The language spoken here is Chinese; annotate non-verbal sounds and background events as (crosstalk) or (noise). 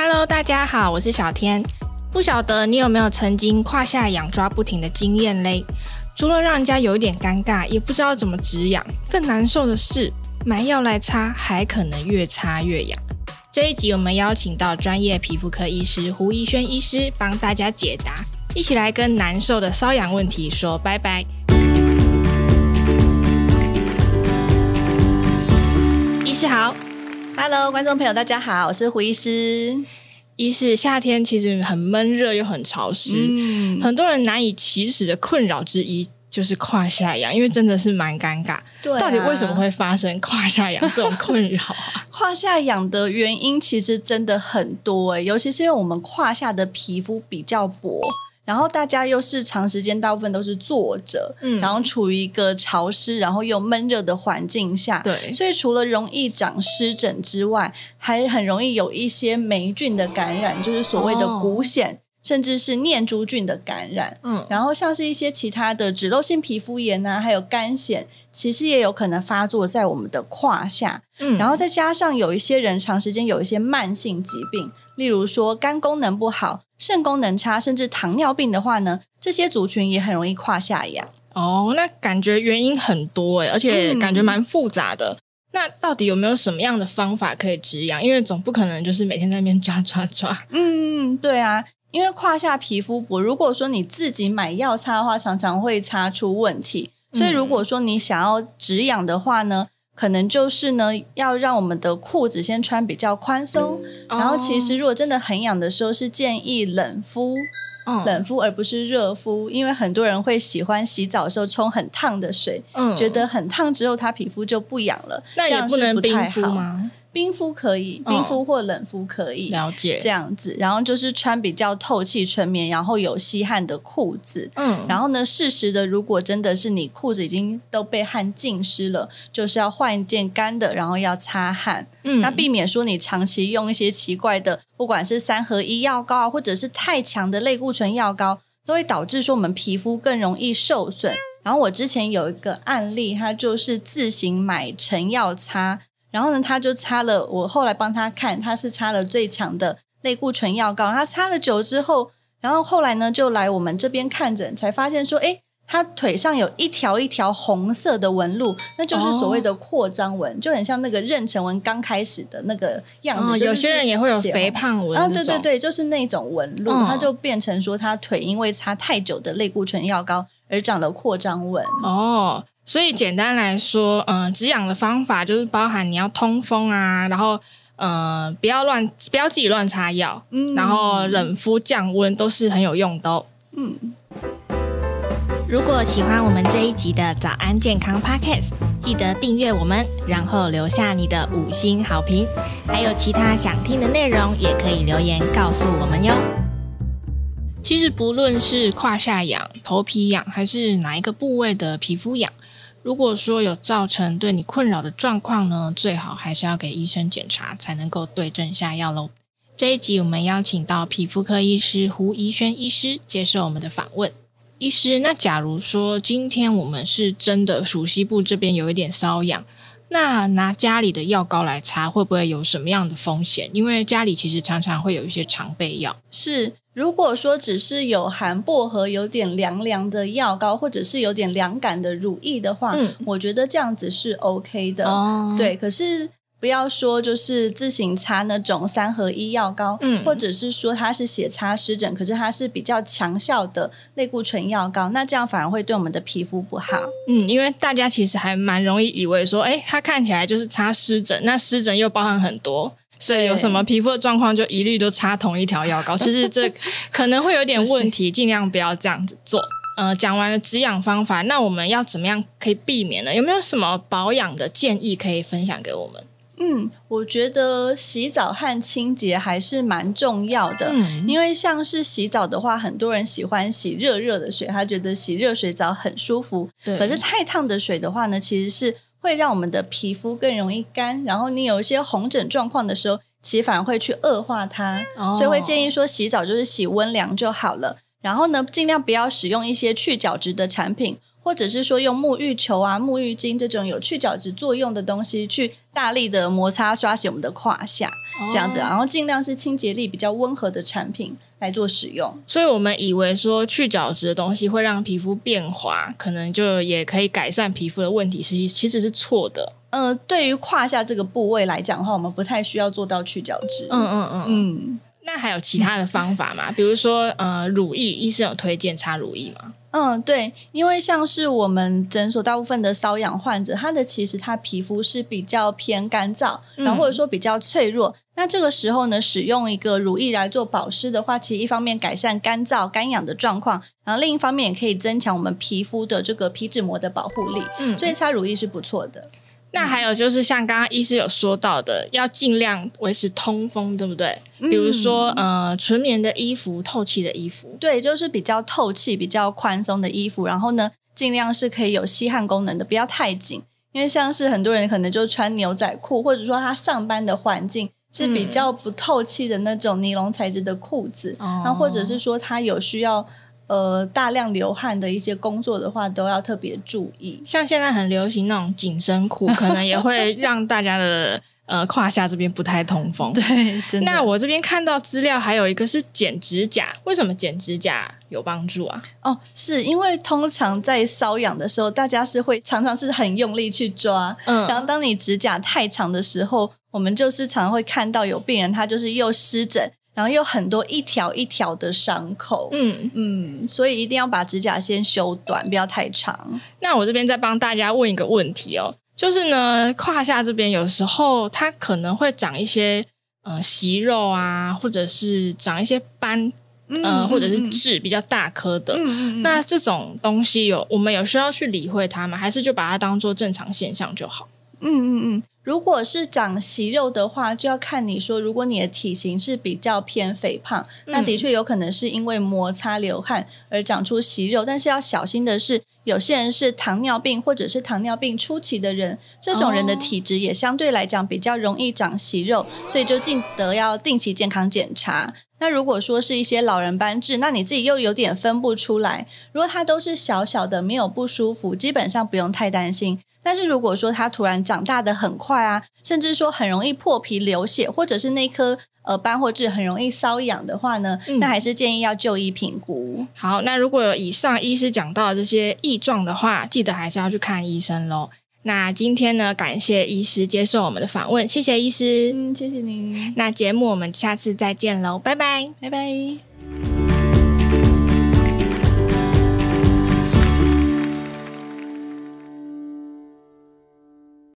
Hello，大家好，我是小天。不晓得你有没有曾经胯下痒抓不停的经验嘞？除了让人家有一点尴尬，也不知道怎么止痒，更难受的是买药来擦，还可能越擦越痒。这一集我们邀请到专业皮肤科医师胡宜轩医师帮大家解答，一起来跟难受的瘙痒问题说拜拜。医师好。Hello，观众朋友，大家好，我是胡医师。一是，夏天其实很闷热又很潮湿，嗯，很多人难以启齿的困扰之一就是胯下痒，因为真的是蛮尴尬。对啊，到底为什么会发生胯下痒这种困扰啊？(laughs) 胯下痒的原因其实真的很多诶，尤其是因为我们胯下的皮肤比较薄。然后大家又是长时间，大部分都是坐着，嗯，然后处于一个潮湿，然后又闷热的环境下，对，所以除了容易长湿疹之外，还很容易有一些霉菌的感染，就是所谓的股癬，哦，甚至是念珠菌的感染，嗯，然后像是一些其他的脂漏性皮肤炎啊，还有干癣，其实也有可能发作在我们的胯下，嗯，然后再加上有一些人长时间有一些慢性疾病，例如说肝功能不好。肾功能差，甚至糖尿病的话呢，这些族群也很容易胯下痒。哦，那感觉原因很多诶，而且感觉蛮复杂的。嗯。那到底有没有什么样的方法可以止痒？因为总不可能就是每天在那边抓抓抓。嗯，对啊，因为胯下皮肤薄，如果说你自己买药擦的话，常常会擦出问题。所以如果说你想要止痒的话呢，可能就是呢，要让我们的裤子先穿比较宽松，嗯、然后其实如果真的很痒的时候，是建议冷敷，嗯、冷敷而不是热敷，因为很多人会喜欢洗澡的时候冲很烫的水，嗯、觉得很烫之后他皮肤就不痒了，那也不能冰敷吗？冰敷可以，冰敷或冷敷可以，了解这样子。然后就是穿比较透气、纯棉，然后有吸汗的裤子。嗯，然后呢，适时的，如果真的是你裤子已经都被汗浸湿了，就是要换一件干的，然后要擦汗。嗯，那避免说你长期用一些奇怪的，不管是三合一药膏啊，或者是太强的类固醇药膏，都会导致说我们皮肤更容易受损。然后我之前有一个案例，他就是自行买成药擦。然后呢，他就擦了。我后来帮他看，他是擦了最强的类固醇药膏。他擦了久之后，然后后来呢，就来我们这边看诊，才发现说，哎，他腿上有一条一条红色的纹路，那就是所谓的扩张纹，哦、就很像那个妊娠纹刚开始的那个样子。哦、有些人也会有肥胖纹，啊，对对对，就是那种纹路，他、哦、就变成说他腿因为擦太久的类固醇药膏而长了扩张纹。哦。所以简单来说，嗯、呃，止痒的方法就是包含你要通风啊，然后，呃，不要乱，不要自己乱擦药，嗯，然后冷敷降温都是很有用的哦。嗯，如果喜欢我们这一集的早安健康 Podcast，记得订阅我们，然后留下你的五星好评。还有其他想听的内容，也可以留言告诉我们哟。其实不论是胯下痒、头皮痒，还是哪一个部位的皮肤痒。如果说有造成对你困扰的状况呢，最好还是要给医生检查，才能够对症下药喽。这一集我们邀请到皮肤科医师胡宜轩医师接受我们的访问。医师，那假如说今天我们是真的属西部这边有一点瘙痒，那拿家里的药膏来擦，会不会有什么样的风险？因为家里其实常常会有一些常备药。是。如果说只是有含薄荷、有点凉凉的药膏，或者是有点凉感的乳液的话，嗯，我觉得这样子是 OK 的。哦，对，可是不要说就是自行擦那种三合一药膏，嗯，或者是说它是写擦湿疹，可是它是比较强效的类固醇药膏，那这样反而会对我们的皮肤不好。嗯，因为大家其实还蛮容易以为说，哎，它看起来就是擦湿疹，那湿疹又包含很多。所以有什么皮肤的状况，就一律都擦同一条药膏。(laughs) 其实这可能会有点问题，尽量不要这样子做。呃，讲完了止痒方法，那我们要怎么样可以避免呢？有没有什么保养的建议可以分享给我们？嗯，我觉得洗澡和清洁还是蛮重要的。嗯，因为像是洗澡的话，很多人喜欢洗热热的水，他觉得洗热水澡很舒服。对，可是太烫的水的话呢，其实是。会让我们的皮肤更容易干，然后你有一些红疹状况的时候，其实反而会去恶化它。哦、所以会建议说，洗澡就是洗温凉就好了。然后呢，尽量不要使用一些去角质的产品，或者是说用沐浴球啊、沐浴巾这种有去角质作用的东西去大力的摩擦刷洗我们的胯下，这样子，然后尽量是清洁力比较温和的产品来做使用。所以我们以为说去角质的东西会让皮肤变滑，可能就也可以改善皮肤的问题，是其实是错的。呃，对于胯下这个部位来讲的话，我们不太需要做到去角质。嗯嗯嗯嗯。那还有其他的方法吗？比如说，呃，乳液，医生有推荐擦乳液吗？嗯，对，因为像是我们诊所大部分的瘙痒患者，他的其实他皮肤是比较偏干燥，然后或者说比较脆弱。嗯、那这个时候呢，使用一个乳液来做保湿的话，其实一方面改善干燥、干痒的状况，然后另一方面也可以增强我们皮肤的这个皮脂膜的保护力。嗯，所以擦乳液是不错的。那还有就是像刚刚医师有说到的，要尽量维持通风，对不对？比如说，呃，纯棉的衣服、透气的衣服，对，就是比较透气、比较宽松的衣服。然后呢，尽量是可以有吸汗功能的，不要太紧。因为像是很多人可能就穿牛仔裤，或者说他上班的环境是比较不透气的那种尼龙材质的裤子，然后或者是说他有需要。呃，大量流汗的一些工作的话，都要特别注意。像现在很流行那种紧身裤，(laughs) 可能也会让大家的 (laughs) 呃胯下这边不太通风。对，真的。那我这边看到资料，还有一个是剪指甲，为什么剪指甲有帮助啊？哦，是因为通常在瘙痒的时候，大家是会常常是很用力去抓，嗯，然后当你指甲太长的时候，我们就是常常会看到有病人他就是又湿疹。然后有很多一条一条的伤口，嗯嗯，所以一定要把指甲先修短，不要太长。那我这边再帮大家问一个问题哦，就是呢，胯下这边有时候它可能会长一些呃息肉啊，或者是长一些斑，嗯、呃，或者是痣比较大颗的。嗯嗯，那这种东西有我们有需要去理会它吗？还是就把它当做正常现象就好？嗯嗯嗯。如果是长息肉的话，就要看你说，如果你的体型是比较偏肥胖，嗯、那的确有可能是因为摩擦流汗而长出息肉。但是要小心的是，有些人是糖尿病或者是糖尿病初期的人，这种人的体质也相对来讲比较容易长息肉，所以就记得要定期健康检查。那如果说是一些老人斑痣，那你自己又有点分不出来，如果它都是小小的，没有不舒服，基本上不用太担心。但是如果说它突然长大的很快啊，甚至说很容易破皮流血，或者是那颗呃斑或痣很容易瘙痒的话呢，嗯、那还是建议要就医评估。好，那如果有以上医师讲到的这些异状的话，记得还是要去看医生喽。那今天呢，感谢医师接受我们的访问，谢谢医师，嗯，谢谢您。那节目我们下次再见喽，拜拜，拜拜。